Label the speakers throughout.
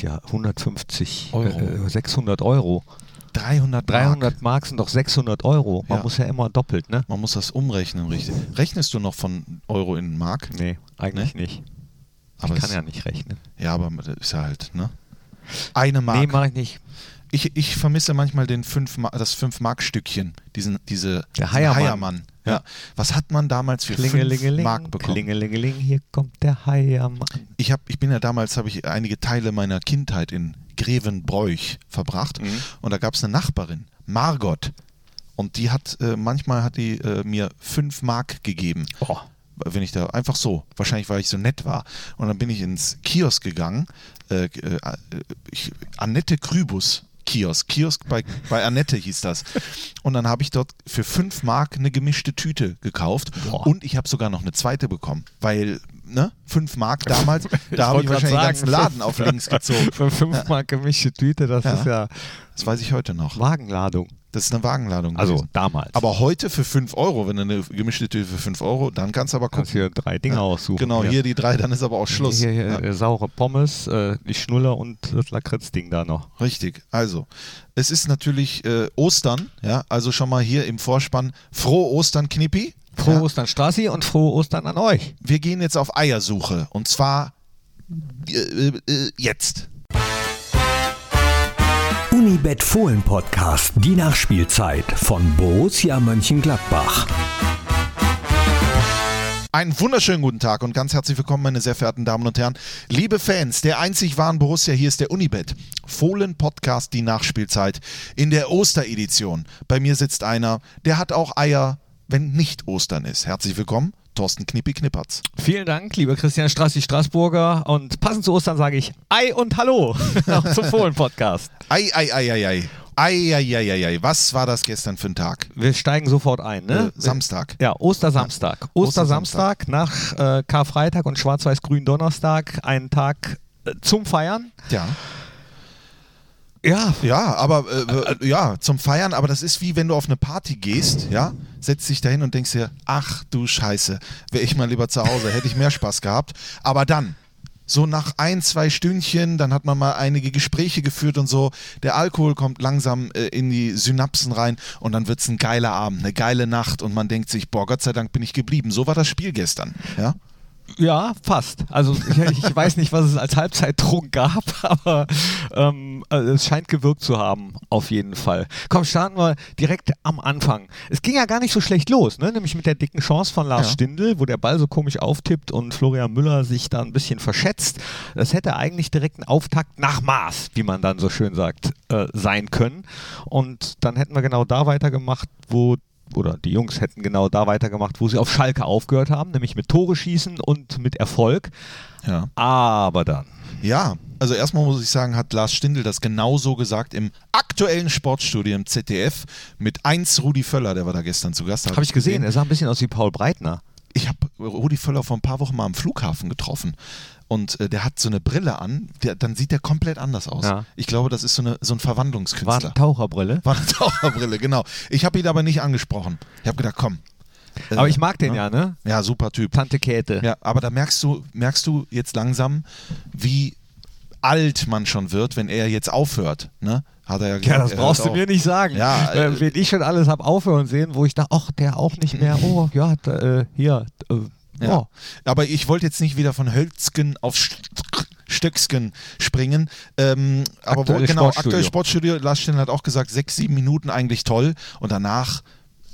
Speaker 1: kostet ja 150
Speaker 2: Euro.
Speaker 1: Äh, 600 Euro.
Speaker 2: 300
Speaker 1: 300 Mark sind doch 600 Euro. Man
Speaker 2: Ja.
Speaker 1: muss ja immer doppelt, ne?
Speaker 2: Man muss das umrechnen, richtig. Rechnest du noch von Euro in Mark?
Speaker 1: Nee, eigentlich nicht.
Speaker 2: Aber
Speaker 1: ich kann ja nicht rechnen.
Speaker 2: Ja, aber das ist ja halt, ne? Eine Mark.
Speaker 1: Nee, mache ich nicht.
Speaker 2: ich, ich vermisse manchmal den fünf Ma das 5-Mark-Stückchen, diesen, diese
Speaker 1: Der Heiermann.
Speaker 2: Heiermann. Ja. Was hat man damals für 5
Speaker 1: Klingelingeling,
Speaker 2: Mark bekommen?
Speaker 1: Klingelingeling, hier kommt der Heiermann.
Speaker 2: Ich, hab, ich bin ja damals, habe ich einige Teile meiner Kindheit in Grevenbroich verbracht
Speaker 1: Mhm.
Speaker 2: und da gab es eine Nachbarin, Margot. Und die hat, äh, manchmal hat die äh, mir 5 Mark gegeben.
Speaker 1: Oh.
Speaker 2: wenn ich da einfach so, wahrscheinlich weil ich so nett war. Und dann bin ich ins Kiosk gegangen, äh, äh, ich, Annette Krübus Kiosk, Kiosk bei, bei Annette hieß das. Und dann habe ich dort für 5 Mark eine gemischte Tüte gekauft
Speaker 1: Boah.
Speaker 2: und ich habe sogar noch eine zweite bekommen, weil, ne, 5 Mark damals, da habe ich wahrscheinlich den ganzen
Speaker 1: sagen,
Speaker 2: Laden auf links gezogen.
Speaker 1: Für 5 Mark gemischte Tüte, das
Speaker 2: Ja.
Speaker 1: ist ja
Speaker 2: Das weiß ich heute noch.
Speaker 1: Wagenladung.
Speaker 2: Das ist eine Wagenladung.
Speaker 1: Also
Speaker 2: gewesen.
Speaker 1: damals.
Speaker 2: Aber heute für 5 Euro, wenn du eine gemischte Tüte für 5 Euro, dann kannst du aber
Speaker 1: kannst
Speaker 2: gucken.
Speaker 1: hier drei Dinge aussuchen.
Speaker 2: Genau, hier die drei, dann ist aber auch Schluss.
Speaker 1: Hier, hier,
Speaker 2: Ja.
Speaker 1: äh, saure Pommes, äh, die Schnuller und das Lakritzding da noch.
Speaker 2: Richtig. Also, es ist natürlich äh, Ostern, ja, also schon mal hier im Vorspann frohe Ostern, Knippi.
Speaker 1: Frohe
Speaker 2: Ja.
Speaker 1: Ostern, Strassi, und frohe Ostern an euch.
Speaker 2: Wir gehen jetzt auf Eiersuche und zwar äh, äh, jetzt.
Speaker 3: Unibet Fohlen Podcast, die Nachspielzeit von Borussia Mönchengladbach.
Speaker 2: Einen wunderschönen guten Tag und ganz herzlich willkommen, meine sehr verehrten Damen und Herren. Liebe Fans der einzig wahren Borussia, hier ist der Unibet. Fohlen Podcast, die Nachspielzeit in der Osteredition. Bei mir sitzt einer, der hat auch Eier, wenn nicht Ostern ist. Herzlich willkommen, Thorsten Knippi Knippertz.
Speaker 1: Vielen Dank, lieber Christian Strassi Straßburger. Und passend zu Ostern sage ich Ei und Hallo zum Fohlen-Podcast.
Speaker 2: Ei, ei, ei, ei, ei. Ei, ei, ei, ei, ei. Was war das gestern für ein Tag?
Speaker 1: Wir steigen sofort ein, ne?
Speaker 2: Äh, Samstag.
Speaker 1: Ja, Ostersamstag. Ostersamstag nach äh, Karfreitag und Schwarz-Weiß-Grün Donnerstag, ein Tag äh, zum Feiern.
Speaker 2: Ja.
Speaker 1: Ja,
Speaker 2: Ja, aber äh, ja, zum Feiern, aber das ist wie wenn du auf eine Party gehst, ja, setzt dich dahin und denkst dir, ach du Scheiße, wäre ich mal lieber zu Hause, hätte ich mehr Spaß gehabt. Aber dann, so nach ein, zwei Stündchen, dann hat man mal einige Gespräche geführt und so, der Alkohol kommt langsam äh, in die Synapsen rein und dann wird es ein geiler Abend, eine geile Nacht und man denkt sich, boah, Gott sei Dank bin ich geblieben. So war das Spiel gestern, ja.
Speaker 1: Ja, fast. Also ich, ich weiß nicht, was es als Halbzeittrunk gab, aber ähm, also es scheint gewirkt zu haben, auf jeden Fall. Komm, starten wir direkt am Anfang. Es ging ja gar nicht so schlecht los, ne? nämlich mit der dicken Chance von Lars
Speaker 2: Ja.
Speaker 1: Stindl, wo der Ball so komisch auftippt und Florian Müller sich da ein bisschen verschätzt. Das hätte eigentlich direkt ein Auftakt nach Maß, wie man dann so schön sagt, äh, sein können. Und dann hätten wir genau da weitergemacht, wo oder die Jungs hätten genau da weitergemacht, wo sie auf Schalke aufgehört haben, nämlich mit Tore schießen und mit Erfolg.
Speaker 2: Ja.
Speaker 1: Aber dann.
Speaker 2: Ja, also erstmal muss ich sagen, hat Lars Stindl das genauso gesagt im aktuellen Sportstudio im ZDF mit 1 Rudi Völler, der war da gestern zu Gast.
Speaker 1: Habe ich gesehen, er sah ein bisschen aus wie Paul Breitner.
Speaker 2: Ich habe Rudi Völler vor ein paar Wochen mal am Flughafen getroffen und äh, der hat so eine Brille an, der, dann sieht der komplett anders aus.
Speaker 1: Ja.
Speaker 2: Ich glaube, das ist so, eine, so ein
Speaker 1: War
Speaker 2: Verwandlungskünstler.
Speaker 1: eine Taucherbrille.
Speaker 2: War eine Taucherbrille, genau. Ich habe ihn aber nicht angesprochen. Ich habe gedacht, komm. Äh,
Speaker 1: Aber ich mag den
Speaker 2: ne?
Speaker 1: ja, ne?
Speaker 2: Ja, super Typ.
Speaker 1: Tante Käthe.
Speaker 2: Ja, aber da merkst du, merkst du jetzt langsam, wie alt man schon wird, wenn er jetzt aufhört. Ne? Hat er ja,
Speaker 1: Ja,
Speaker 2: gesagt,
Speaker 1: das
Speaker 2: er
Speaker 1: brauchst du mir nicht sagen.
Speaker 2: Ja,
Speaker 1: äh,
Speaker 2: äh,
Speaker 1: wen ich schon alles habe aufhören sehen, wo ich dachte, ach, der auch nicht mehr. Oh, ja, da, äh, hier. Äh,
Speaker 2: Ja.
Speaker 1: oh.
Speaker 2: Aber ich wollte jetzt nicht wieder von Hölzgen auf St- Stöcksken springen. Ähm, aber wo,
Speaker 1: Aktuelles
Speaker 2: genau,
Speaker 1: Sportstudio.
Speaker 2: aktuelles Sportstudio. Lars hat auch gesagt, sechs, sieben Minuten eigentlich toll. Und danach,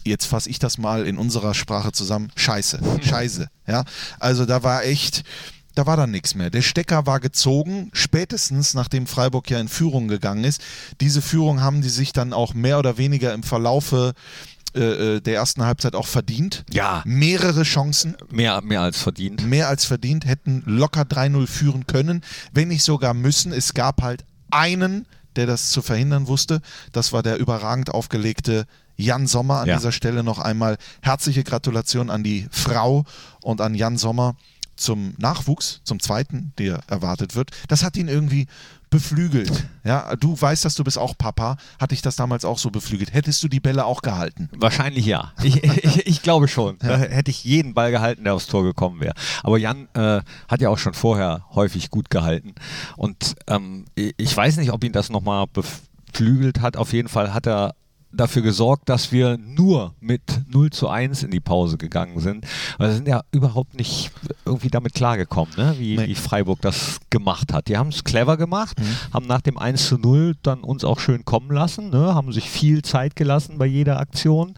Speaker 2: jetzt fasse ich das mal in unserer Sprache zusammen, scheiße, scheiße. Ja, also da war echt, da war dann nichts mehr. Der Stecker war gezogen, spätestens nachdem Freiburg ja in Führung gegangen ist. Diese Führung haben die sich dann auch mehr oder weniger im Verlaufe äh, äh, der ersten Halbzeit auch verdient.
Speaker 1: Ja.
Speaker 2: Mehrere Chancen
Speaker 1: Mehr, mehr als verdient.
Speaker 2: mehr als verdient, hätten locker 3-0 führen können, wenn nicht sogar müssen. Es gab halt einen, der das zu verhindern wusste. Das war der überragend aufgelegte Jan Sommer. An
Speaker 1: Ja.
Speaker 2: dieser Stelle noch einmal herzliche Gratulation an die Frau und an Jan Sommer. Zum Nachwuchs, zum zweiten, der erwartet wird, das hat ihn irgendwie beflügelt. Ja, du weißt, dass du bist auch Papa. Hatte ich das damals auch so beflügelt? Hättest du die Bälle auch gehalten?
Speaker 1: Wahrscheinlich ja. Ich, ich, ich glaube schon. Ja. hätte ich jeden Ball gehalten, der aufs Tor gekommen wäre. Aber Jan äh, hat ja auch schon vorher häufig gut gehalten. Und ähm, ich weiß nicht, ob ihn das nochmal beflügelt hat. Auf jeden Fall hat er dafür gesorgt, dass wir nur mit 0 zu 1 in die Pause gegangen sind. wir sind ja überhaupt nicht irgendwie damit klargekommen, ne? wie, nee. wie Freiburg das gemacht hat. Die haben es clever gemacht, mhm. haben nach dem 1 zu 0 dann uns auch schön kommen lassen, ne? haben sich viel Zeit gelassen bei jeder Aktion.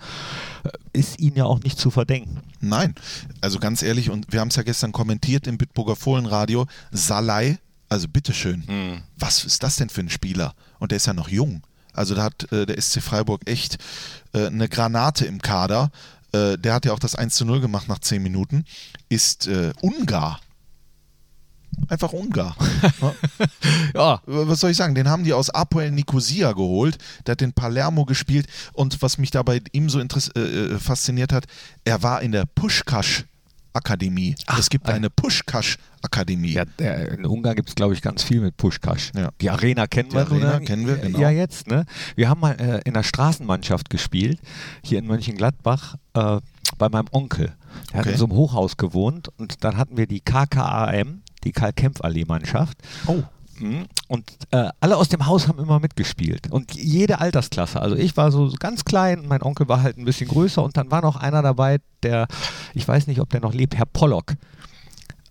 Speaker 1: Äh, ist ihnen ja auch nicht zu verdenken.
Speaker 2: Nein, also ganz ehrlich, und wir haben es ja gestern kommentiert im Bitburger Fohlenradio, Salai, also bitteschön, mhm. was ist das denn für ein Spieler? Und der ist ja noch jung. Also da hat äh, der SC Freiburg echt äh, eine Granate im Kader. Äh, der hat ja auch das 1 zu 0 gemacht nach 10 Minuten. Ist äh, Ungar. Einfach Ungar. ja. Was soll ich sagen? Den haben die aus Apoel Nicosia geholt. Der hat in Palermo gespielt. Und was mich dabei ihm so äh, äh, fasziniert hat, er war in der Pushkash Akademie. Ach, es gibt eine Pushkash-Akademie.
Speaker 1: Ja, in Ungarn gibt es, glaube ich, ganz viel mit Pushkash. Ja. Die Arena kennen
Speaker 2: Die
Speaker 1: wir.
Speaker 2: Arena oder? kennen wir, genau.
Speaker 1: Ja, jetzt. Ne? Wir haben mal äh, in der Straßenmannschaft gespielt, hier in Mönchengladbach, äh, bei meinem Onkel. Der okay. hat in so einem Hochhaus gewohnt und dann hatten wir die KKAM, die Karl-Kempf-Allee-Mannschaft.
Speaker 2: Oh.
Speaker 1: Mhm. Und äh, alle aus dem Haus haben immer mitgespielt. Und jede Altersklasse. Also ich war so ganz klein, mein Onkel war halt ein bisschen größer und dann war noch einer dabei, der, ich weiß nicht, ob der noch lebt, Herr Pollock.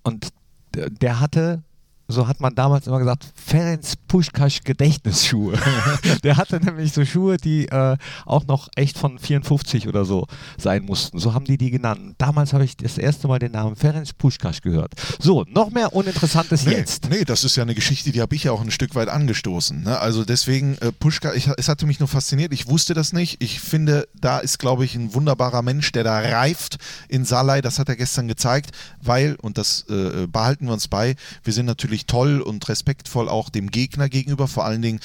Speaker 1: Und der hatte so hat man damals immer gesagt, Ferenc Puschkasch Gedächtnisschuhe. der hatte nämlich so Schuhe, die äh, auch noch echt von 54 oder so sein mussten. So haben die die genannt. Damals habe ich das erste Mal den Namen Ferenc Puschkasch gehört. So, noch mehr Uninteressantes
Speaker 2: nee,
Speaker 1: jetzt.
Speaker 2: Nee, das ist ja eine Geschichte, die habe ich ja auch ein Stück weit angestoßen. Ne? Also deswegen, äh, Puschka, ich, es hatte mich nur fasziniert. Ich wusste das nicht. Ich finde, da ist, glaube ich, ein wunderbarer Mensch, der da reift in Salai. Das hat er gestern gezeigt, weil, und das äh, behalten wir uns bei, wir sind natürlich natürlich toll und respektvoll auch dem Gegner gegenüber, vor allen Dingen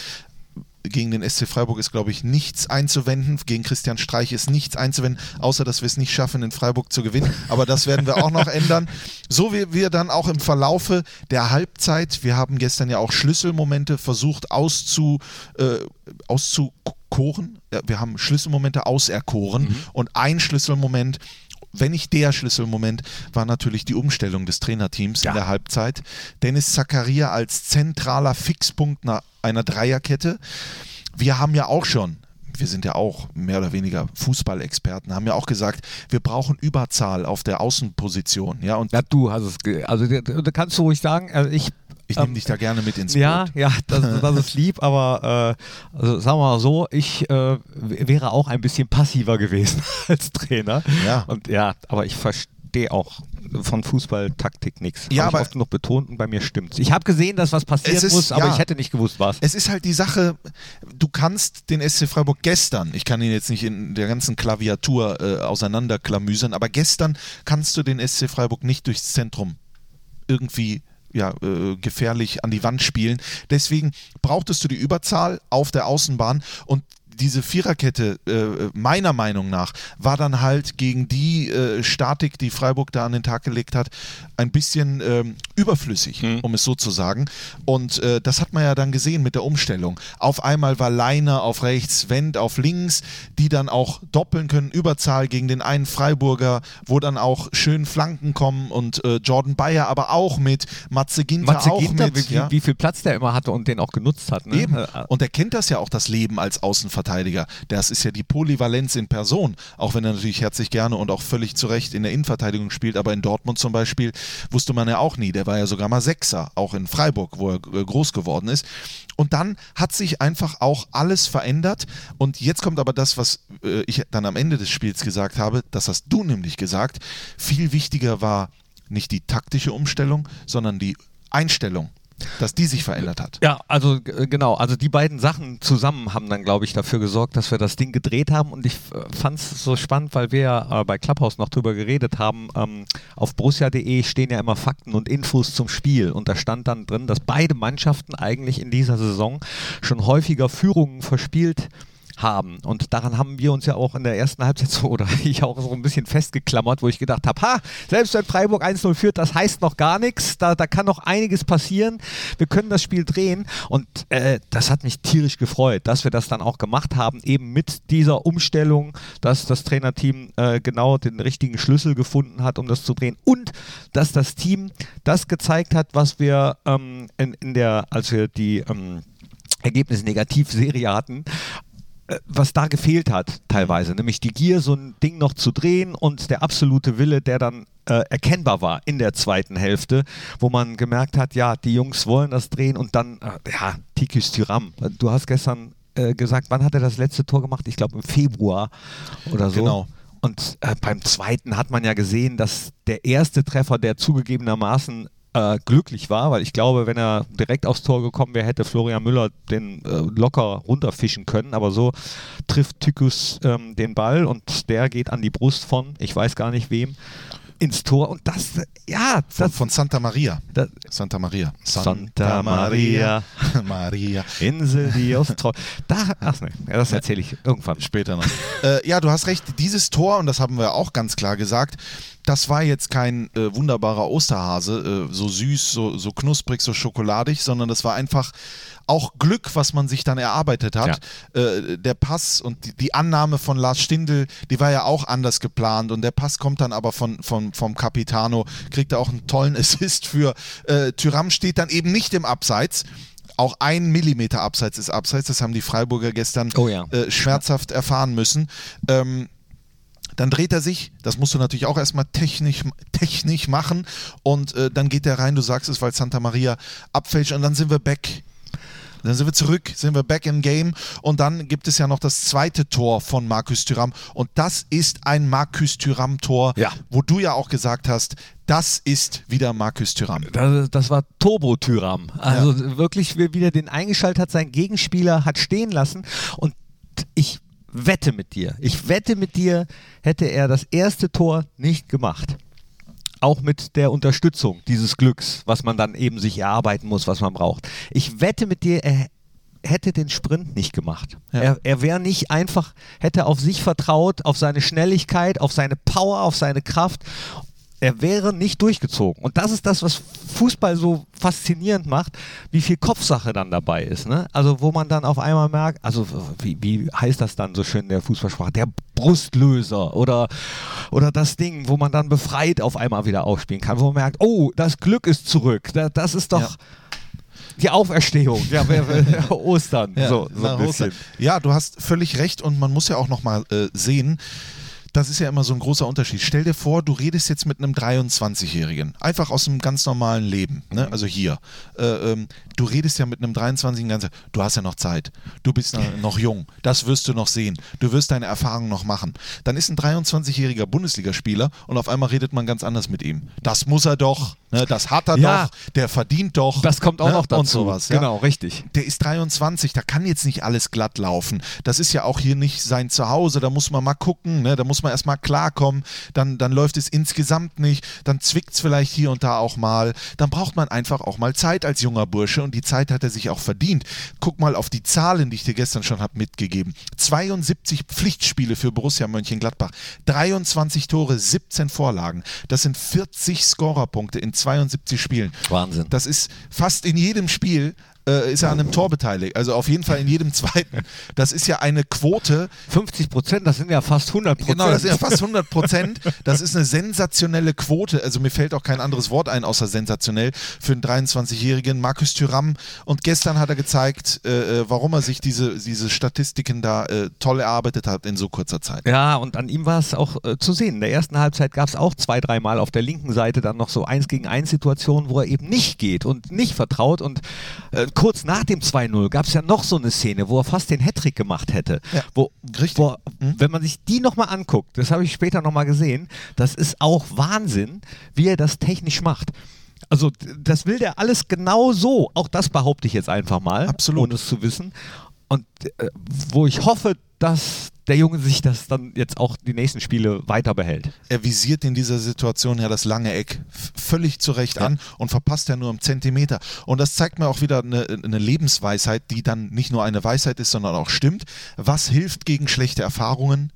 Speaker 2: gegen den SC Freiburg ist, glaube ich, nichts einzuwenden. Gegen Christian Streich ist nichts einzuwenden, außer dass wir es nicht schaffen, in Freiburg zu gewinnen. Aber das werden wir auch noch ändern. So wie wir dann auch im Verlaufe der Halbzeit, wir haben gestern ja auch Schlüsselmomente versucht auszu, äh, auszukoren. Wir haben Schlüsselmomente auserkoren. Mhm. Und ein Schlüsselmoment wenn nicht der Schlüsselmoment, war natürlich die Umstellung des Trainerteams ja. in der Halbzeit. Dennis Zakaria als zentraler Fixpunkt einer Dreierkette. Wir haben ja auch schon wir sind ja auch mehr oder weniger Fußballexperten, haben ja auch gesagt, wir brauchen Überzahl auf der Außenposition. Ja, und
Speaker 1: ja, du hast es, also da kannst du ruhig sagen, also ich
Speaker 2: ich nehme ähm, dich da gerne mit ins
Speaker 1: Boot. Ja, ja, das, das ist lieb, aber äh, also sagen wir mal so, ich äh, wäre auch ein bisschen passiver gewesen als Trainer.
Speaker 2: Ja.
Speaker 1: Und ja, aber ich verstehe auch von Fußballtaktik nichts.
Speaker 2: Ja, aber
Speaker 1: ich oft noch betont und bei mir stimmt's. Ich habe gesehen, dass was passieren ist, muss, aber ja, ich hätte nicht gewusst, was.
Speaker 2: Es ist halt die Sache, du kannst den SC Freiburg gestern, ich kann ihn jetzt nicht in der ganzen Klaviatur äh, auseinanderklamüsern, aber gestern kannst du den SC Freiburg nicht durchs Zentrum irgendwie ja, äh, gefährlich an die Wand spielen. Deswegen brauchtest du die Überzahl auf der Außenbahn und diese Viererkette, äh, meiner Meinung nach, war dann halt gegen die äh, Statik, die Freiburg da an den Tag gelegt hat, ein bisschen ähm, überflüssig, mhm. um es so zu sagen. Und äh, das hat man ja dann gesehen mit der Umstellung. Auf einmal war Leiner auf rechts, Wendt auf links, die dann auch doppeln können, Überzahl gegen den einen Freiburger, wo dann auch schön Flanken kommen und äh, Jordan Bayer aber auch mit, Matze Ginter Matze auch Ginter, mit.
Speaker 1: Wie, ja? wie, viel Platz der immer hatte und den auch genutzt hat. Ne?
Speaker 2: Eben. Äh, und er kennt das ja auch, das Leben als Außenverteidiger. Innenverteidiger. Das ist ja die Polyvalenz in Person, auch wenn er natürlich herzlich gerne und auch völlig zu Recht in der Innenverteidigung spielt. Aber in Dortmund zum Beispiel wusste man ja auch nie. Der war ja sogar mal Sechser, auch in Freiburg, wo er äh, groß geworden ist. Und dann hat sich einfach auch alles verändert. Und jetzt kommt aber das, was äh, ich dann am Ende des Spiels gesagt habe. Das hast du nämlich gesagt. Viel wichtiger war nicht die taktische Umstellung, sondern die Einstellung dass die sich verändert hat.
Speaker 1: Ja, also genau, also die beiden Sachen zusammen haben dann, glaube ich, dafür gesorgt, dass wir das Ding gedreht haben und ich äh, fand es so spannend, weil wir ja äh, bei Clubhouse noch drüber geredet haben, ähm, auf borussia.de stehen ja immer Fakten und Infos zum Spiel und da stand dann drin, dass beide Mannschaften eigentlich in dieser Saison schon häufiger Führungen verspielt haben. Und daran haben wir uns ja auch in der ersten Halbzeit so, oder ich auch so ein bisschen festgeklammert, wo ich gedacht habe, ha, selbst wenn Freiburg 1-0 führt, das heißt noch gar nichts, da, da kann noch einiges passieren, wir können das Spiel drehen. Und äh, das hat mich tierisch gefreut, dass wir das dann auch gemacht haben, eben mit dieser Umstellung, dass das Trainerteam äh, genau den richtigen Schlüssel gefunden hat, um das zu drehen. Und dass das Team das gezeigt hat, was wir ähm, in, in der, als wir die ähm, Ergebnis-Negativ-Serie hatten, äh, was da gefehlt hat teilweise, nämlich die Gier, so ein Ding noch zu drehen und der absolute Wille, der dann äh, erkennbar war in der zweiten Hälfte, wo man gemerkt hat, ja, die Jungs wollen das drehen und dann, äh, ja, Tikis Tyram. Du hast gestern äh, gesagt, wann hat er das letzte Tor gemacht? Ich glaube im Februar oder so.
Speaker 2: Genau.
Speaker 1: Und äh, beim zweiten hat man ja gesehen, dass der erste Treffer, der zugegebenermaßen äh, glücklich war, weil ich glaube, wenn er direkt aufs Tor gekommen wäre, hätte Florian Müller den äh, locker runterfischen können. Aber so trifft Tykus ähm, den Ball und der geht an die Brust von, ich weiß gar nicht wem, ins Tor. Und das, ja,
Speaker 2: Von,
Speaker 1: das,
Speaker 2: von Santa Maria.
Speaker 1: das
Speaker 2: Santa Maria.
Speaker 1: Santa Maria.
Speaker 2: Maria.
Speaker 1: Insel, die aus Treu. Da, ach ne, ja, das erzähle ich irgendwann.
Speaker 2: Später noch. äh, ja, du hast recht. Dieses Tor, und das haben wir auch ganz klar gesagt, das war jetzt kein äh, wunderbarer Osterhase, äh, so süß, so, so knusprig, so schokoladig, sondern das war einfach auch Glück, was man sich dann erarbeitet hat. Äh, der Pass und die, die Annahme von Lars Stindl, die war ja auch anders geplant und der Pass kommt dann aber von, von, vom Capitano, kriegt er auch einen tollen Assist für. Äh, Tyram steht dann eben nicht im Abseits. Auch ein Millimeter Abseits ist Abseits, das haben die Freiburger gestern
Speaker 1: Oh ja.
Speaker 2: äh, schmerzhaft erfahren müssen. Ähm, dann dreht er sich, das musst du natürlich auch erstmal technisch, technisch machen und äh, dann geht er rein, du sagst es, weil Santa Maria abfälscht und dann sind wir back. Dann sind wir zurück, sind wir back im Game und dann gibt es ja noch das zweite Tor von Markus Thüram und das ist ein Markus Thüram Tor,
Speaker 1: Ja.
Speaker 2: wo du ja auch gesagt hast, das ist wieder Markus Thüram.
Speaker 1: Das, das war Turbo-Tyram. Also wirklich wie- wieder den eingeschaltet hat, sein Gegenspieler hat stehen lassen und ich wette mit dir, ich wette mit dir, hätte er das erste Tor nicht gemacht. Auch mit der Unterstützung dieses Glücks, was man dann eben sich erarbeiten muss, was man braucht. Ich wette mit dir, er hätte den Sprint nicht gemacht.
Speaker 2: Ja.
Speaker 1: Er, er wäre nicht einfach, hätte auf sich vertraut, auf seine Schnelligkeit, auf seine Power, auf seine Kraft. Er wäre nicht durchgezogen. Und das ist das, was Fußball so faszinierend macht, wie viel Kopfsache dann dabei ist. Ne? Also wo man dann auf einmal merkt, also wie, wie heißt das dann so schön in der Fußballsprache, der Brustlöser oder, oder das Ding, wo man dann befreit auf einmal wieder aufspielen kann, wo man merkt, oh, das Glück ist zurück. Da- Das ist doch
Speaker 2: Ja.
Speaker 1: die Auferstehung, ja, Ostern, so, so
Speaker 2: nach
Speaker 1: ein bisschen.
Speaker 2: Ostern. Ja, du hast völlig recht und man muss ja auch nochmal äh, sehen, das ist ja immer so ein großer Unterschied. Stell dir vor, du redest jetzt mit einem 23-Jährigen, einfach aus einem ganz normalen Leben, ne? also hier. Äh, ähm, du redest ja mit einem 23-Jährigen ganz, du hast ja noch Zeit, du bist noch- noch jung, das wirst du noch sehen, du wirst deine Erfahrungen noch machen. Dann ist ein 23-jähriger Bundesligaspieler und auf einmal redet man ganz anders mit ihm. Das muss er doch, ne? das hat er
Speaker 1: Ja.
Speaker 2: doch, der verdient doch.
Speaker 1: Das kommt auch
Speaker 2: ne?
Speaker 1: noch dazu.
Speaker 2: Und sowas. Ja?
Speaker 1: Genau, richtig.
Speaker 2: der ist 23, da kann jetzt nicht alles glatt laufen. Das ist ja auch hier nicht sein Zuhause, da muss man mal gucken, ne? da muss man erstmal klarkommen, dann, dann läuft es insgesamt nicht, dann zwickt es vielleicht hier und da auch mal. Dann braucht man einfach auch mal Zeit als junger Bursche und die Zeit hat er sich auch verdient. Guck mal auf die Zahlen, die ich dir gestern schon habe mitgegeben. 72 Pflichtspiele für Borussia Mönchengladbach, 23 Tore, 17 Vorlagen. Das sind 40 Scorerpunkte in 72 Spielen.
Speaker 1: Wahnsinn.
Speaker 2: Das ist fast in jedem Spiel äh, ist er an einem Tor beteiligt. Also auf jeden Fall in jedem zweiten. Das ist ja eine Quote.
Speaker 1: 50 Prozent, das sind ja fast 100 Prozent.
Speaker 2: Genau, das sind ja fast 100 Prozent. Das ist eine sensationelle Quote. Also mir fällt auch kein anderes Wort ein, außer sensationell für einen 23-Jährigen. Markus Thüram. Und gestern hat er gezeigt, äh, äh, warum er sich diese, diese Statistiken da äh, toll erarbeitet hat in so kurzer Zeit.
Speaker 1: Ja, und an ihm war es auch äh, zu sehen. In der ersten Halbzeit gab es auch zwei, dreimal auf der linken Seite dann noch so eins gegen eins Situationen, wo er eben nicht geht und nicht vertraut. Und äh, kurz nach dem 2-0 gab es ja noch so eine Szene, wo er fast den Hattrick gemacht hätte.
Speaker 2: Ja,
Speaker 1: wo. Wo,
Speaker 2: Mhm.
Speaker 1: Wenn man sich die nochmal anguckt, das habe ich später nochmal gesehen, das ist auch Wahnsinn, wie er das technisch macht. Also das will der alles genau so. Auch das behaupte ich jetzt einfach mal,
Speaker 2: Absolut.
Speaker 1: ohne es zu wissen. Und äh, wo ich hoffe, dass der Junge sich das dann jetzt auch die nächsten Spiele weiter behält.
Speaker 2: Er visiert in dieser Situation ja das lange Eck völlig zurecht ja. an und verpasst ja nur einen Zentimeter. Und das zeigt mir auch wieder eine, eine Lebensweisheit, die dann nicht nur eine Weisheit ist, sondern auch stimmt. Was hilft gegen schlechte Erfahrungen?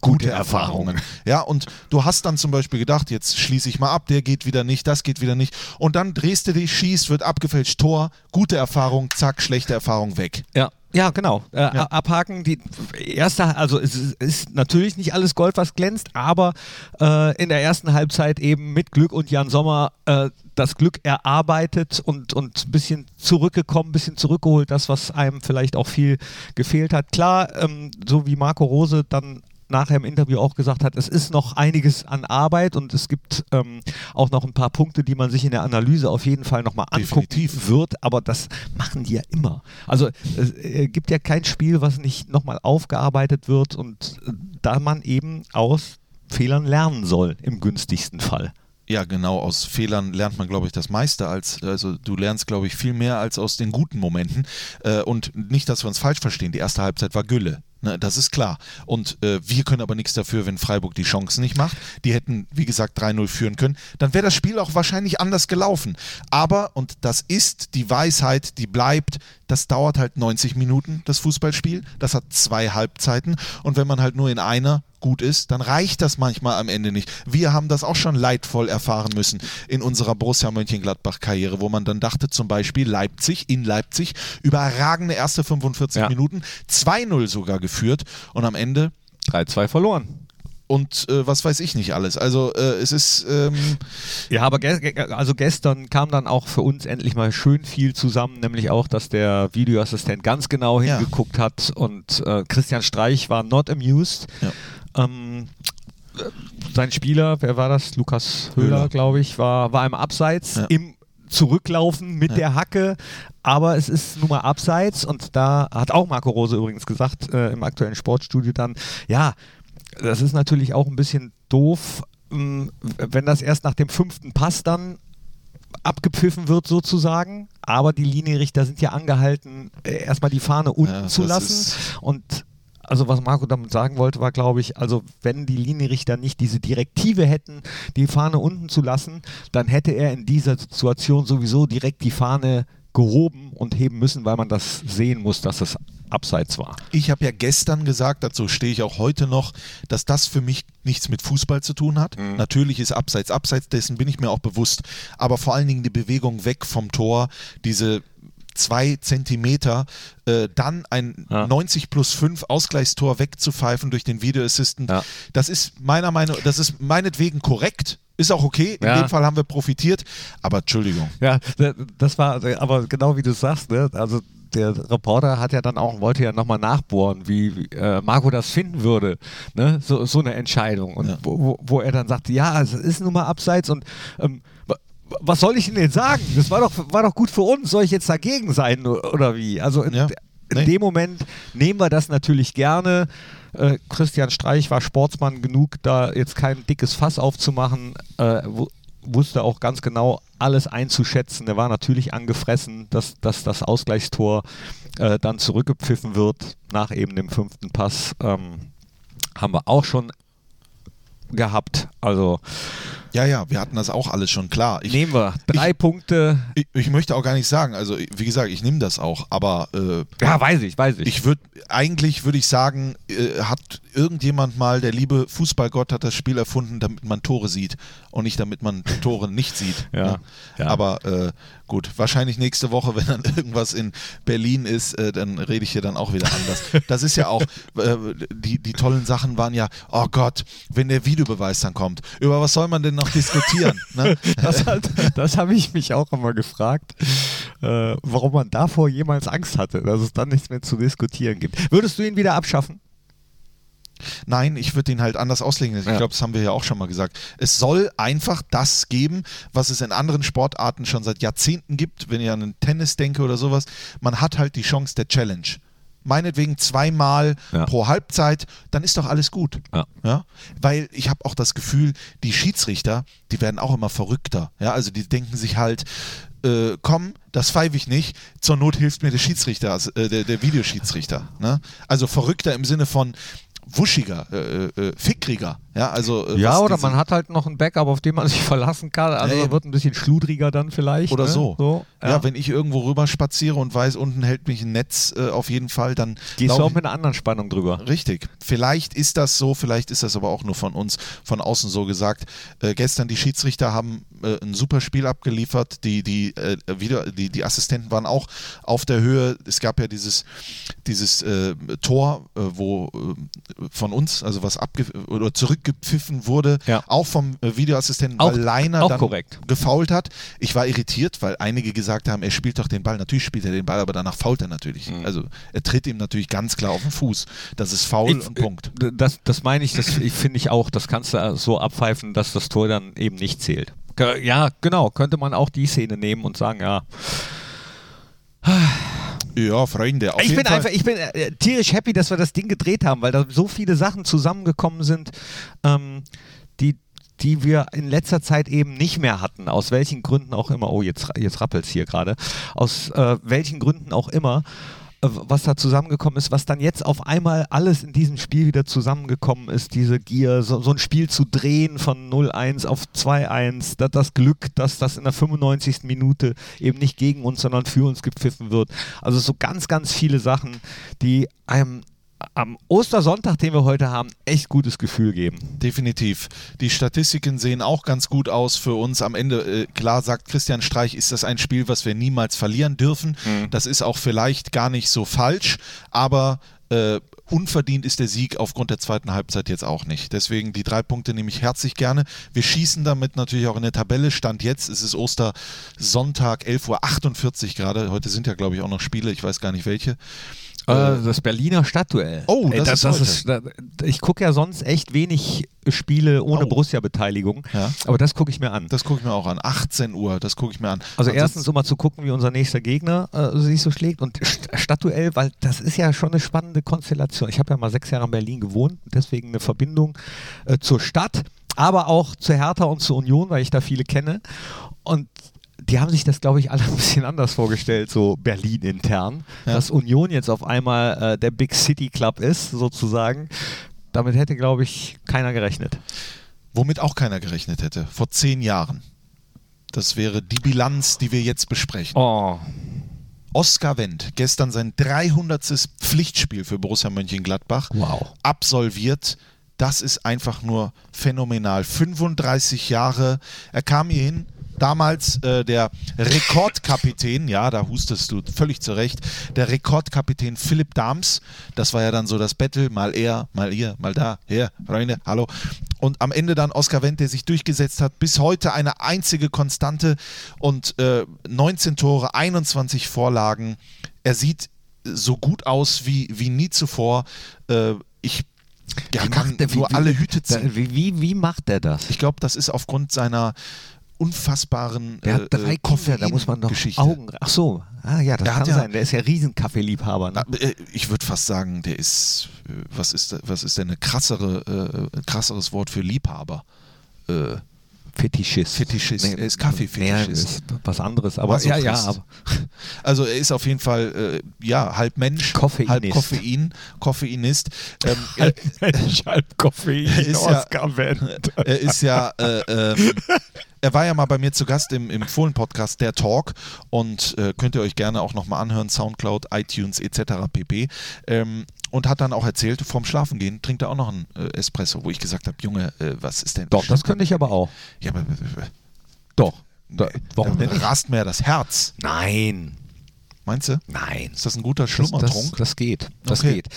Speaker 2: gute Erfahrungen. Ja, und du hast dann zum Beispiel gedacht, jetzt schließe ich mal ab, der geht wieder nicht, das geht wieder nicht. Und dann drehst du dich, schießt, wird abgefälscht, Tor, gute Erfahrung, zack, schlechte Erfahrung weg.
Speaker 1: Ja. Ja, genau. Äh, ja. Abhaken. Die erste, also es ist natürlich nicht alles Gold, was glänzt, aber äh, in der ersten Halbzeit eben mit Glück und Jan Sommer äh, das Glück erarbeitet und, und ein bisschen zurückgekommen, ein bisschen zurückgeholt, das, was einem vielleicht auch viel gefehlt hat. Klar, ähm, so wie Marco Rose dann nachher im Interview auch gesagt hat, es ist noch einiges an Arbeit und es gibt ähm, auch noch ein paar Punkte, die man sich in der Analyse auf jeden Fall nochmal angucken Definitiv. wird, aber das machen die ja immer. Also es äh, gibt ja kein Spiel, was nicht nochmal aufgearbeitet wird und äh, da man eben aus Fehlern lernen soll, im günstigsten Fall.
Speaker 2: Ja, genau, aus Fehlern lernt man, glaube ich, das meiste als, also du lernst, glaube ich, viel mehr als aus den guten Momenten. Äh, und nicht, dass wir uns falsch verstehen, die erste Halbzeit war Gülle. Ne, das ist klar. Und äh, wir können aber nichts dafür, wenn Freiburg die Chancen nicht macht. Die hätten, wie gesagt, 3-0 führen können. Dann wäre das Spiel auch wahrscheinlich anders gelaufen. Aber, und das ist die Weisheit, die bleibt, das dauert halt 90 Minuten, das Fußballspiel. Das hat zwei Halbzeiten. Und wenn man halt nur in einer gut ist, dann reicht das manchmal am Ende nicht. Wir haben das auch schon leidvoll erfahren müssen in unserer Borussia Mönchengladbach-Karriere, wo man dann dachte, zum Beispiel Leipzig, in Leipzig, überragende erste 45 ja. Minuten, 2-0 sogar geführt und am Ende
Speaker 1: 3-2 verloren
Speaker 2: und äh, was weiß ich nicht alles. Also äh, es ist. Ähm
Speaker 1: ja, aber ge also gestern kam dann auch für uns endlich mal schön viel zusammen, nämlich auch, dass der Videoassistent ganz genau hingeguckt ja. hat und äh, Christian Streich war not amused. Ja. Ähm, sein Spieler, wer war das? Lukas Höhler, Höhler. glaube ich, war, war im Abseits ja. im Zurücklaufen mit ja. der Hacke, aber es ist nun mal abseits und da hat auch Marco Rose übrigens gesagt äh, im aktuellen Sportstudio dann, ja, das ist natürlich auch ein bisschen doof, ähm, wenn das erst nach dem fünften Pass dann abgepfiffen wird sozusagen, aber die Linienrichter sind ja angehalten, äh, erstmal die Fahne unten ja, zu lassen und also was Marco damit sagen wollte, war, glaube ich, also wenn die Linienrichter nicht diese Direktive hätten, die Fahne unten zu lassen, dann hätte er in dieser Situation sowieso direkt die Fahne gehoben und heben müssen, weil man das sehen muss, dass es abseits war.
Speaker 2: Ich habe ja gestern gesagt, dazu stehe ich auch heute noch, dass das für mich nichts mit Fußball zu tun hat. Mhm. Natürlich ist abseits abseits, dessen bin ich mir auch bewusst. Aber vor allen Dingen die Bewegung weg vom Tor, diese zwei Zentimeter, äh, dann ein ja. 90 plus 5 Ausgleichstor wegzupfeifen durch den Video Assistant. Ja. Das ist meiner Meinung, das ist meinetwegen korrekt. Ist auch okay, in ja. dem Fall haben wir profitiert, aber Entschuldigung.
Speaker 1: Ja, das war aber genau wie du sagst, ne? also der Reporter hat ja dann auch, wollte ja nochmal nachbohren, wie, äh, Marco das finden würde, ne? so, so eine Entscheidung. Und ja. wo, wo, er dann sagte, ja, es ist nun mal abseits und ähm, was soll ich denn jetzt sagen? Das war doch, war doch gut für uns. Soll ich jetzt dagegen sein oder wie? Also in, ja. in dem Moment nehmen wir das natürlich gerne. Äh, Christian Streich war Sportsmann genug, da jetzt kein dickes Fass aufzumachen. Äh, wusste auch ganz genau alles einzuschätzen. Er war natürlich angefressen, dass, dass das Ausgleichstor äh, dann zurückgepfiffen wird nach eben dem fünften Pass. Ähm, haben wir auch schon gehabt. Also
Speaker 2: ja, ja, wir hatten das auch alles schon klar.
Speaker 1: Ich, Nehmen wir drei ich, Punkte.
Speaker 2: Ich, ich, möchte auch gar nicht sagen, also wie gesagt, ich nehme das auch, aber äh,
Speaker 1: ja, weiß ich, weiß ich.
Speaker 2: Ich würde eigentlich würde ich sagen, äh, hat irgendjemand mal, der liebe Fußballgott hat das Spiel erfunden, damit man Tore sieht und nicht damit man Tore nicht sieht.
Speaker 1: Ja, ne?
Speaker 2: ja. Aber äh, gut, wahrscheinlich nächste Woche, wenn dann irgendwas in Berlin ist, äh, dann rede ich hier dann auch wieder anders. Das ist ja auch, äh, die, die tollen Sachen waren ja, oh Gott, wenn der Videobeweis dann kommt, über was soll man denn noch diskutieren. Ne?
Speaker 1: Das, das habe ich mich auch immer gefragt, äh, warum man davor jemals Angst hatte, dass es dann nichts mehr zu diskutieren gibt. Würdest du ihn wieder abschaffen?
Speaker 2: Nein, ich würde ihn halt anders auslegen. Ich ja. glaube, das haben wir ja auch schon mal gesagt. Es soll einfach das geben, was es in anderen Sportarten schon seit Jahrzehnten gibt. Wenn ich an den Tennis denke oder sowas, man hat halt die Chance der Challenge meinetwegen zweimal ja. pro Halbzeit, dann ist doch alles gut. Ja. ja? Weil ich habe auch das Gefühl, die Schiedsrichter, die werden auch immer verrückter. Ja? Also die denken sich halt, äh, komm, das pfeife ich nicht, zur Not hilft mir der Schiedsrichter, äh, der, der Videoschiedsrichter. Ne? Also verrückter im Sinne von, wuschiger, äh, äh, fickriger. Ja, also, äh,
Speaker 1: Ja, oder man hat halt noch ein Backup, auf den man sich verlassen kann. Also
Speaker 2: Ja,
Speaker 1: wird ein bisschen schludriger dann vielleicht.
Speaker 2: Oder
Speaker 1: ne?
Speaker 2: so.
Speaker 1: so
Speaker 2: Ja. wenn ich irgendwo rüber spaziere und weiß, unten hält mich ein Netz äh, auf jeden Fall, dann
Speaker 1: Gehst du auch mit einer anderen Spannung drüber.
Speaker 2: Richtig. Vielleicht ist das so, vielleicht ist das aber auch nur von uns von außen so gesagt. Äh, gestern die Schiedsrichter haben äh, ein super Spiel abgeliefert. Die, die, äh, wieder, die, die Assistenten waren auch auf der Höhe. Es gab ja dieses, dieses äh, Tor, äh, wo äh, von uns, also was abge oder zurückgepfiffen wurde,
Speaker 1: Ja.
Speaker 2: auch vom äh, Videoassistenten,
Speaker 1: Auch-
Speaker 2: weil Leiner dann
Speaker 1: korrekt.
Speaker 2: gefault hat. Ich war irritiert, weil einige gesagt haben, er spielt doch den Ball. Natürlich spielt er den Ball, aber danach fault er natürlich. Also er tritt ihm natürlich ganz klar auf den Fuß. Das ist faul
Speaker 1: Ich-
Speaker 2: und Punkt.
Speaker 1: d- Das, das meine ich, das finde ich auch. Das kannst du so abpfeifen, dass das Tor dann eben nicht zählt. Ja, genau. Könnte man auch die Szene nehmen und sagen, ja.
Speaker 2: Ja, Freunde,
Speaker 1: ich bin
Speaker 2: Fall.
Speaker 1: einfach, ich bin äh, tierisch happy, dass wir das Ding gedreht haben, weil da so viele Sachen zusammengekommen sind, ähm, die, die wir in letzter Zeit eben nicht mehr hatten. Aus welchen Gründen auch immer. Oh, jetzt, jetzt rappelt es hier gerade. Aus äh, welchen Gründen auch immer. Was da zusammengekommen ist, was dann jetzt auf einmal alles in diesem Spiel wieder zusammengekommen ist, diese Gier, so, so ein Spiel zu drehen von 0-1 auf 2-1, da, das Glück, dass das in der 95. Minute eben nicht gegen uns, sondern für uns gepfiffen wird. Also so ganz, ganz viele Sachen, die einem am Ostersonntag, den wir heute haben, echt gutes Gefühl geben.
Speaker 2: Definitiv. Die Statistiken sehen auch ganz gut aus für uns. Am Ende, äh, klar sagt Christian Streich, ist das ein Spiel, was wir niemals verlieren dürfen. Das ist auch vielleicht gar nicht so falsch, aber äh, unverdient ist der Sieg aufgrund der zweiten Halbzeit jetzt auch nicht. Deswegen die drei Punkte nehme ich herzlich gerne. Wir schießen damit natürlich auch in der Tabelle. Stand jetzt, es ist Ostersonntag, 11.48 Uhr gerade. Heute sind ja, glaube ich, auch noch Spiele. Ich weiß gar nicht welche.
Speaker 1: Äh, das Berliner Stadtduell.
Speaker 2: Oh, das ist heute.
Speaker 1: ist, ich gucke ja sonst echt wenig Spiele ohne
Speaker 2: Oh.
Speaker 1: Borussia-Beteiligung,
Speaker 2: Ja.
Speaker 1: aber das gucke ich mir an.
Speaker 2: Das gucke ich mir auch an. 18 Uhr, das gucke ich mir an.
Speaker 1: Also
Speaker 2: Ansonsten-
Speaker 1: erstens, um mal zu gucken, wie unser nächster Gegner äh, sich so schlägt und St- Stadtduell, weil das ist ja schon eine spannende Konstellation. Ich habe ja mal sechs Jahre in Berlin gewohnt, deswegen eine Verbindung äh, zur Stadt, aber auch zu Hertha und zur Union, weil ich da viele kenne. Und die haben sich das, glaube ich, alle ein bisschen anders vorgestellt, so Berlin intern,
Speaker 2: Ja.
Speaker 1: dass Union jetzt auf einmal äh, der Big City Club ist, sozusagen. Damit hätte, glaube ich, keiner gerechnet.
Speaker 2: Womit auch keiner gerechnet hätte. Vor zehn Jahren. Das wäre die Bilanz, die wir jetzt besprechen.
Speaker 1: Oh,
Speaker 2: Oskar Wendt, gestern sein 300. Pflichtspiel für Borussia Mönchengladbach,
Speaker 1: wow.
Speaker 2: absolviert. Das ist einfach nur phänomenal. 35 Jahre. Er kam hier hin. Damals äh, der Rekordkapitän, ja, da hustest du völlig zurecht, der Rekordkapitän Philipp Dahms. Das war ja dann so das Battle, mal er, mal ihr, mal da, her, Freunde, hallo. Und am Ende dann Oskar Wendt, der sich durchgesetzt hat. Bis heute eine einzige Konstante und äh, 19 Tore, 21 Vorlagen. Er sieht so gut aus wie, wie nie zuvor. Äh, ich ja,
Speaker 1: Wie
Speaker 2: kann
Speaker 1: macht der- wie-
Speaker 2: nur
Speaker 1: wie-
Speaker 2: alle Hüte ziehen.
Speaker 1: wie, wie, wie macht der das?
Speaker 2: Ich glaube, das ist aufgrund seiner unfassbaren
Speaker 1: Der hat drei
Speaker 2: äh,
Speaker 1: Kinder, da muss man doch
Speaker 2: Geschichte.
Speaker 1: Augen. Ach so, ah ja, das
Speaker 2: Der
Speaker 1: kann
Speaker 2: ja-
Speaker 1: sein. Der ist ja Riesenkaffeeliebhaber. Ne?
Speaker 2: Äh, Ich würde fast sagen, der ist, äh, was ist, was ist denn eine krassere, äh, ein krasseres Wort für Liebhaber? Äh,
Speaker 1: Fetischist.
Speaker 2: Fetischist. Er ist Kaffeefetischist.
Speaker 1: Nee, was anderes. Aber
Speaker 2: War so
Speaker 1: ja, ja, aber
Speaker 2: Also er ist auf jeden Fall äh, ja halb Mensch,
Speaker 1: Koffeinist.
Speaker 2: halb Koffein, Koffeinist. Ähm, er,
Speaker 1: Mensch, halb Koffein,
Speaker 2: ist ja-
Speaker 1: Oscar Wendt.
Speaker 2: er ist ja, äh, ähm, er war ja mal bei mir zu Gast im, im Fohlen-Podcast, der Talk. Und äh, könnt ihr euch gerne auch nochmal anhören, Soundcloud, iTunes etc. pp. Ähm, und hat dann auch erzählt, vorm Schlafengehen trinkt er auch noch einen äh, Espresso, wo ich gesagt habe, Junge, äh, was ist denn?
Speaker 1: Doch, das könnte ich aber auch.
Speaker 2: Ja, aber
Speaker 1: Doch. Da, warum
Speaker 2: da
Speaker 1: denn
Speaker 2: rast mir das Herz.
Speaker 1: Nein,
Speaker 2: Meinst du?
Speaker 1: nein.
Speaker 2: Ist das ein guter
Speaker 1: Das, das,
Speaker 2: Schlummertrunk?
Speaker 1: das geht. Das
Speaker 2: Okay.
Speaker 1: geht.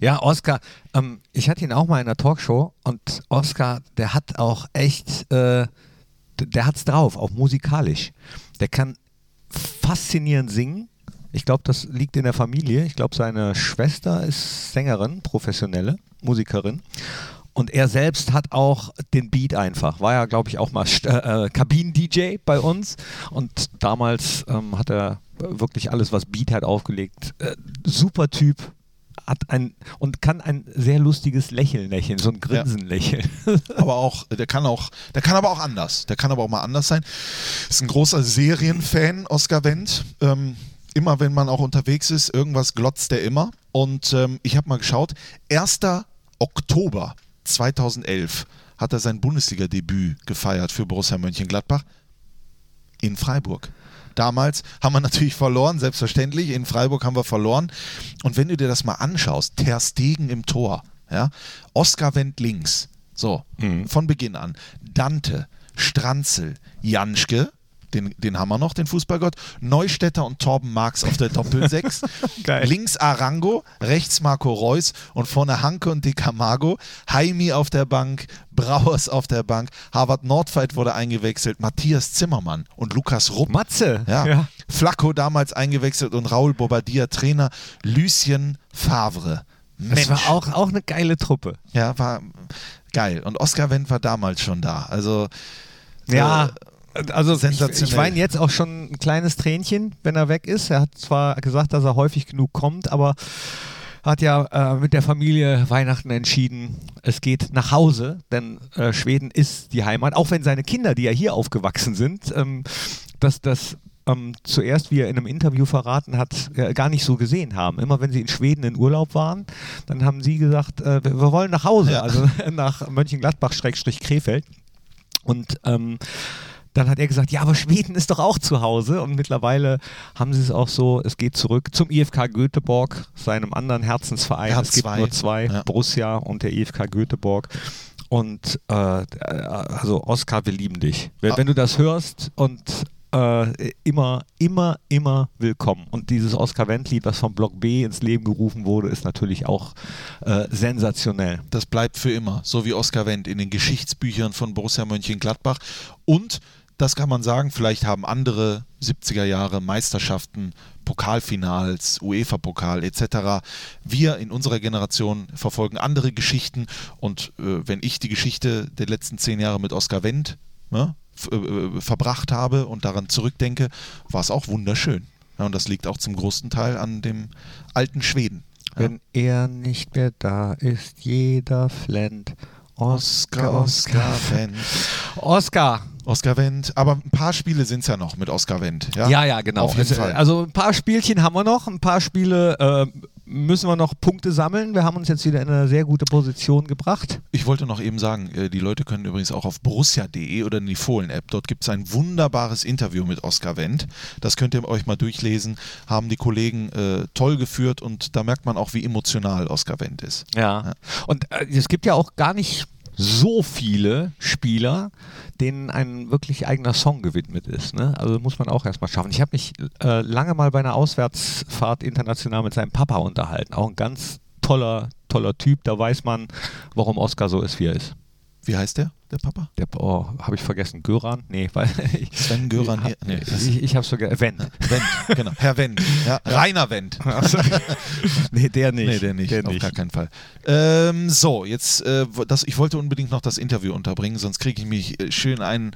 Speaker 1: Ja, Oscar, ähm, ich hatte ihn auch mal in einer Talkshow und Oscar, der hat auch echt, äh, der hat's drauf, auch musikalisch. Der kann faszinierend singen. Ich glaube, das liegt in der Familie. Ich glaube, seine Schwester ist Sängerin, professionelle Musikerin. Und er selbst hat auch den Beat einfach. War ja, glaube ich, auch mal äh, äh, Kabinen-DJ bei uns. Und damals ähm, hat er wirklich alles, was Beat hat, aufgelegt. Äh, super Typ. Hat ein und kann ein sehr lustiges Lächeln lächeln, so ein Grinsen lächeln.
Speaker 2: aber auch, der kann auch, der kann aber auch anders. Der kann aber auch mal anders sein. Ist ein großer Serienfan, Oscar Wendt. Ähm, immer wenn man auch unterwegs ist, irgendwas glotzt er immer. Und ähm, ich habe mal geschaut, erster Oktober 2011 hat er sein Bundesliga-Debüt gefeiert für Borussia Mönchengladbach in Freiburg. Damals haben wir natürlich verloren, selbstverständlich. In Freiburg haben wir verloren. Und wenn du dir das mal anschaust, Ter Stegen im Tor, ja, Oskar Wendt links, so, von Beginn an, Dante, Stranzel, Janschke, den, den haben wir noch, den Fußballgott, Neustädter und Torben Marx auf der Doppelsechs,
Speaker 1: Geil.
Speaker 2: links Arango, rechts Marco Reus und vorne Hanke und Di Camargo, Haimi auf der Bank, Brauers auf der Bank, Harvard Nordfight wurde eingewechselt, Matthias Zimmermann und Lukas Rupp.
Speaker 1: Matze.
Speaker 2: Ja.
Speaker 1: ja.
Speaker 2: Flacco damals eingewechselt und Raul Bobadilla Trainer, Lucien Favre. Mensch.
Speaker 1: Das war auch, auch eine geile Truppe.
Speaker 2: ja, war geil. Und Oskar Wendt war damals schon da. Also
Speaker 1: Ja.
Speaker 2: äh,
Speaker 1: Also ich, ich weine jetzt auch schon ein kleines Tränchen, wenn er weg ist. Er hat zwar gesagt, dass er häufig genug kommt, aber hat ja äh, mit der Familie Weihnachten entschieden, es geht nach Hause, denn äh, Schweden ist die Heimat, auch wenn seine Kinder, die ja hier aufgewachsen sind, ähm, dass das ähm, zuerst, wie er in einem Interview verraten hat, äh, gar nicht so gesehen haben. Immer wenn sie in Schweden in Urlaub waren, dann haben sie gesagt, äh, wir, wir wollen nach Hause,
Speaker 2: Ja.
Speaker 1: also nach Mönchengladbach-Krefeld. Und ähm, dann hat er gesagt, ja, aber Schweden ist doch auch zu Hause. Und mittlerweile haben sie es auch so, es geht zurück zum IFK Göteborg, seinem anderen Herzensverein.
Speaker 2: Er
Speaker 1: es gibt
Speaker 2: zwei.
Speaker 1: nur zwei,
Speaker 2: Ja.
Speaker 1: Borussia und der IFK Göteborg. Und äh, also Oskar, wir lieben dich. Wenn,
Speaker 2: Ah.
Speaker 1: wenn du das hörst und äh, immer, immer, immer willkommen. Und dieses Oskar Wendt-Lied, was vom Block B ins Leben gerufen wurde, ist natürlich auch äh, sensationell.
Speaker 2: das bleibt für immer, so wie Oskar Wendt in den Geschichtsbüchern von Borussia Mönchengladbach. Und, das kann man sagen, vielleicht haben andere 70er Jahre Meisterschaften, Pokalfinals, UEFA-Pokal etc. Wir in unserer Generation verfolgen andere Geschichten und äh, wenn ich die Geschichte der letzten zehn Jahre mit Oskar Wendt ne, äh, äh, verbracht habe und daran zurückdenke, war es auch wunderschön. Ja, und das liegt auch zum großen Teil an dem alten Schweden. Ja.
Speaker 1: Wenn er nicht mehr da ist, jeder flennt.
Speaker 2: Oskar, Oskar Wendt.
Speaker 1: Oscar.
Speaker 2: Oskar Wendt, aber ein paar Spiele sind es ja noch mit Oskar Wendt. Ja,
Speaker 1: Ja, ja, genau.
Speaker 2: Auf jeden
Speaker 1: also,
Speaker 2: Fall.
Speaker 1: also ein paar Spielchen haben wir noch, ein paar Spiele äh, müssen wir noch Punkte sammeln. Wir haben uns jetzt wieder in eine sehr gute Position gebracht.
Speaker 2: Ich wollte noch eben sagen, äh, die Leute können übrigens auch auf borussia.de oder in die Fohlen-App, dort gibt es ein wunderbares Interview mit Oskar Wendt. Das könnt ihr euch mal durchlesen. Haben die Kollegen äh, toll geführt und da merkt man auch, wie emotional Oskar Wendt ist.
Speaker 1: Ja. Und äh, es gibt ja auch gar nicht so viele Spieler, denen ein wirklich eigener Song gewidmet ist. Ne? Also muss man auch erstmal schaffen. Ich habe mich äh, lange mal bei einer Auswärtsfahrt international mit seinem Papa unterhalten. Auch ein ganz toller, toller Typ. Da weiß man, warum Oscar so ist, wie er ist.
Speaker 2: Wie heißt der, der Papa?
Speaker 1: Der, oh, habe ich vergessen. Göran? Nee, weil ich,
Speaker 2: Sven Göran.
Speaker 1: ich,
Speaker 2: nee,
Speaker 1: ich, ich habe es vergessen. Wendt.
Speaker 2: Wendt, genau. Herr Wendt. Ja, Rainer Wendt.
Speaker 1: nee, der nicht.
Speaker 2: Nee, der nicht,
Speaker 1: Der
Speaker 2: auf
Speaker 1: nicht.
Speaker 2: gar keinen Fall. Ähm, so, jetzt, äh, das, ich wollte unbedingt noch das Interview unterbringen, sonst kriege ich mich äh, schön einen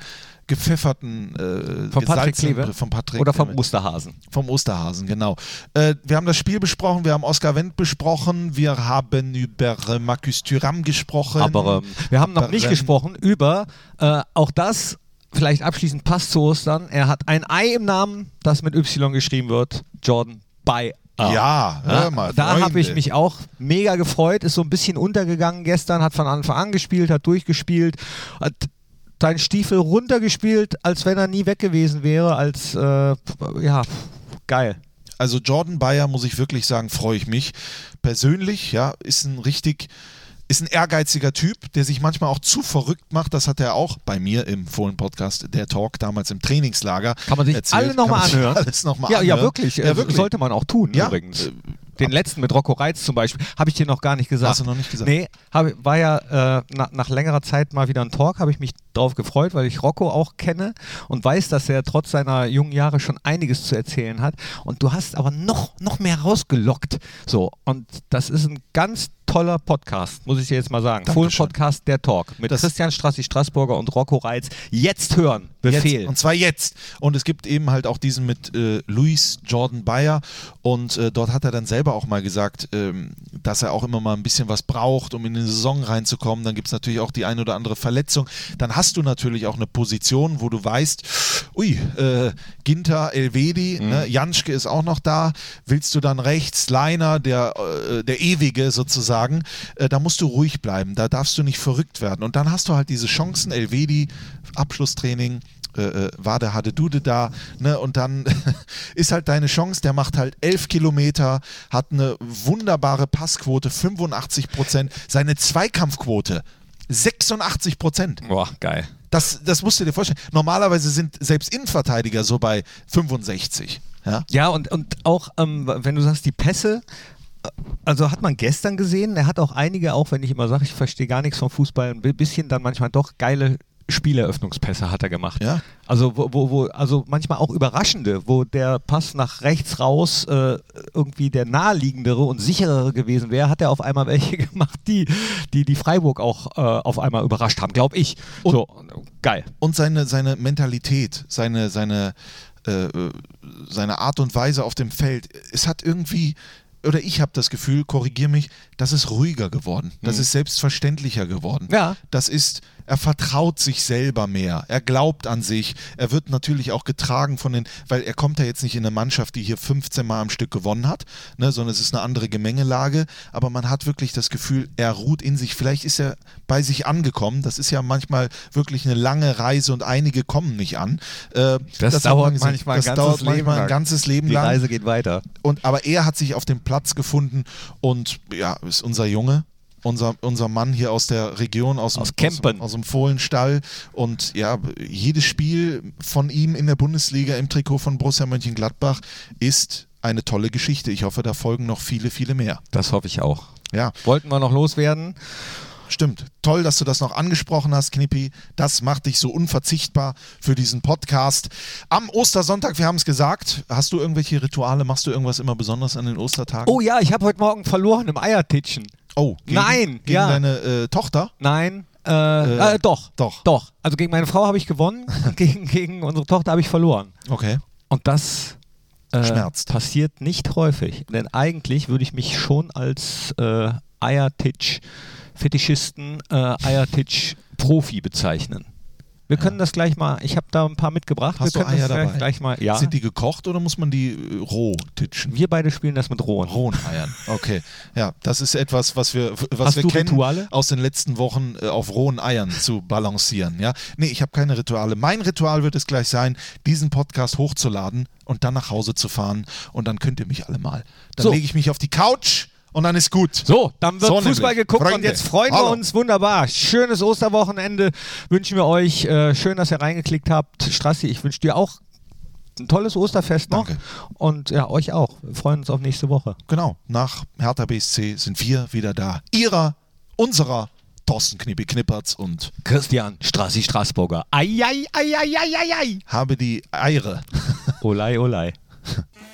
Speaker 2: gepfefferten äh,
Speaker 1: Von Patrick?
Speaker 2: Br- Von Patrick
Speaker 1: Oder vom. Osterhasen.
Speaker 2: Vom Osterhasen, genau. Äh, wir haben das Spiel besprochen, wir haben Oskar Wendt besprochen, wir haben über äh, Marcus Thuram gesprochen.
Speaker 1: Aber ähm, wir haben noch nicht gesprochen über äh, auch das, vielleicht abschließend passt zu Ostern. Er hat ein Ei im Namen, das mit Y geschrieben wird. Jordan Bayer.
Speaker 2: Ja, hör mal.
Speaker 1: da habe ich mich auch mega gefreut. Ist so ein bisschen untergegangen gestern, hat von Anfang an gespielt, hat durchgespielt, hat seinen Stiefel runtergespielt, als wenn er nie weg gewesen wäre. Als äh, ja, geil.
Speaker 2: Also Jordan Bayer, muss ich wirklich sagen, freue ich mich. Persönlich, ja, ist ein richtig, ist ein ehrgeiziger Typ, der sich manchmal auch zu verrückt macht. Das hat er auch bei mir im Fohlen-Podcast, der Talk, damals im Trainingslager.
Speaker 1: Kann man sich
Speaker 2: erzählt.
Speaker 1: alle nochmal anhören.
Speaker 2: Alles noch mal
Speaker 1: ja, ja,
Speaker 2: anhören.
Speaker 1: wirklich.
Speaker 2: Ja,
Speaker 1: Äh,
Speaker 2: wirklich.
Speaker 1: Sollte man auch tun,
Speaker 2: Ja,
Speaker 1: übrigens. Den letzten mit Rocco Reitz zum Beispiel, habe ich dir noch gar nicht gesagt.
Speaker 2: Hast du noch nicht gesagt?
Speaker 1: Nee, hab, war ja äh, na, nach längerer Zeit mal wieder ein Talk, habe ich mich drauf gefreut, weil ich Rocco auch kenne und weiß, dass er trotz seiner jungen Jahre schon einiges zu erzählen hat. Und du hast aber noch, noch mehr rausgelockt. So, und das ist ein ganz toller Podcast, muss ich dir jetzt mal sagen. Full. Podcast, der Talk. Mit
Speaker 2: Das-
Speaker 1: Christian Strassi Straßburger und Rocco Reitz. Jetzt hören. Befehl.
Speaker 2: Jetzt, und zwar jetzt. Und es gibt eben halt auch diesen mit äh, Luis Jordan Bayer. Und äh, dort hat er dann selber auch mal gesagt, ähm, dass er auch immer mal ein bisschen was braucht, um in die Saison reinzukommen. Dann gibt es natürlich auch die ein oder andere Verletzung. Dann hast du natürlich auch eine Position, wo du weißt, ui, äh, Ginter, Elvedi, mhm. ne, Janschke ist auch noch da. Willst du dann rechts, Leiner, der, äh, der Ewige sozusagen, äh, da musst du ruhig bleiben. Da darfst du nicht verrückt werden. Und dann hast du halt diese Chancen, Elvedi, Abschlusstraining, äh, äh, war der Hadedude da, ne? Und dann ist halt deine Chance, der macht halt elf Kilometer, hat eine wunderbare Passquote, 85 Prozent, seine Zweikampfquote 86 Prozent.
Speaker 1: Boah, geil.
Speaker 2: Das, das musst du dir vorstellen. Normalerweise sind selbst Innenverteidiger so bei 65. Ja,
Speaker 1: ja und, und auch, ähm, wenn du sagst, die Pässe, also hat man gestern gesehen, er hat auch einige, auch wenn ich immer sage, ich verstehe gar nichts vom Fußball, ein bisschen dann manchmal doch geile Spieleröffnungspässe hat er gemacht.
Speaker 2: Ja.
Speaker 1: Also, wo, wo, wo, also manchmal auch überraschende, wo der Pass nach rechts raus äh, irgendwie der naheliegendere und sicherere gewesen wäre, hat er auf einmal welche gemacht, die die, die Freiburg auch äh, auf einmal überrascht haben, glaube ich.
Speaker 2: Und, so, geil. Und seine, seine Mentalität, seine, seine, äh, seine Art und Weise auf dem Feld, es hat irgendwie oder ich habe das Gefühl, korrigier mich, das ist ruhiger geworden. Das mhm. ist selbstverständlicher geworden.
Speaker 1: Ja.
Speaker 2: Das ist er vertraut sich selber mehr, er glaubt an sich, er wird natürlich auch getragen von den, weil er kommt ja jetzt nicht in eine Mannschaft, die hier 15 Mal am Stück gewonnen hat, ne, sondern es ist eine andere Gemengelage, aber man hat wirklich das Gefühl, er ruht in sich, vielleicht ist er bei sich angekommen, das ist ja manchmal wirklich eine lange Reise und einige kommen nicht an.
Speaker 1: Äh, das, das, dauert manchmal,
Speaker 2: das ein, ganzes dauert manchmal ein ganzes Leben lang.
Speaker 1: Die Reise geht weiter.
Speaker 2: Und, aber er hat sich auf den Platz gefunden und ja, ist unser Junge, unser, unser Mann hier aus der Region, aus,
Speaker 1: aus,
Speaker 2: dem, aus, aus, dem Fohlenstall. Und ja, jedes Spiel von ihm in der Bundesliga im Trikot von Borussia Mönchengladbach ist eine tolle Geschichte. Ich hoffe, da folgen noch viele, viele mehr.
Speaker 1: Das hoffe ich auch.
Speaker 2: Ja.
Speaker 1: Wollten wir noch loswerden?
Speaker 2: Stimmt. Toll, dass du das noch angesprochen hast, Knippi. Das macht dich so unverzichtbar für diesen Podcast. Am Ostersonntag, wir haben es gesagt, hast du irgendwelche Rituale? Machst du irgendwas immer besonders an den Ostertagen?
Speaker 1: Oh ja, ich habe heute Morgen verloren im Eiertitschen.
Speaker 2: Oh,
Speaker 1: gegen, nein,
Speaker 2: gegen
Speaker 1: ja.
Speaker 2: deine äh, Tochter?
Speaker 1: Nein, äh, äh, äh, doch,
Speaker 2: doch,
Speaker 1: doch. Also gegen meine Frau habe ich gewonnen, gegen, gegen unsere Tochter habe ich verloren.
Speaker 2: Okay.
Speaker 1: Und das
Speaker 2: äh, schmerzt.
Speaker 1: Passiert nicht häufig, denn eigentlich würde ich mich schon als äh, Eiertitsch-Fetischisten, äh, Eiertitsch-Profi bezeichnen. Wir können das gleich mal, ich habe da ein paar mitgebracht.
Speaker 2: Hast
Speaker 1: wir
Speaker 2: du Eier dabei?
Speaker 1: Gleich mal, ja.
Speaker 2: Sind die gekocht oder muss man die äh, roh titschen?
Speaker 1: Wir beide spielen das mit rohen.
Speaker 2: Rohen Eiern, okay. Ja, das ist etwas, was wir, was
Speaker 1: Hast
Speaker 2: wir kennen
Speaker 1: Rituale?
Speaker 2: aus den letzten Wochen äh, auf rohen Eiern zu balancieren. Ja? Nee, ich habe keine Rituale. Mein Ritual wird es gleich sein, diesen Podcast hochzuladen und dann nach Hause zu fahren und dann könnt ihr mich alle mal. Dann
Speaker 1: So.
Speaker 2: lege ich mich auf die Couch und dann ist gut.
Speaker 1: So, dann wird
Speaker 2: So
Speaker 1: Fußball
Speaker 2: nämlich.
Speaker 1: geguckt und
Speaker 2: Freunde,
Speaker 1: jetzt freuen
Speaker 2: hallo.
Speaker 1: wir uns wunderbar. Schönes Osterwochenende wünschen wir euch. Äh, schön, dass ihr reingeklickt habt. Strassi, ich wünsche dir auch ein tolles Osterfest noch.
Speaker 2: Danke.
Speaker 1: Und ja, euch auch. Wir freuen uns auf nächste Woche.
Speaker 2: Genau, nach Hertha BSC sind wir wieder da. Ihrer, unserer Thorsten Knippi Knippertz und
Speaker 1: Christian Strassi Straßburger. Ei, ei, ei, ei, ei, ei, ei.
Speaker 2: habe die Eire.
Speaker 1: Olei, olei.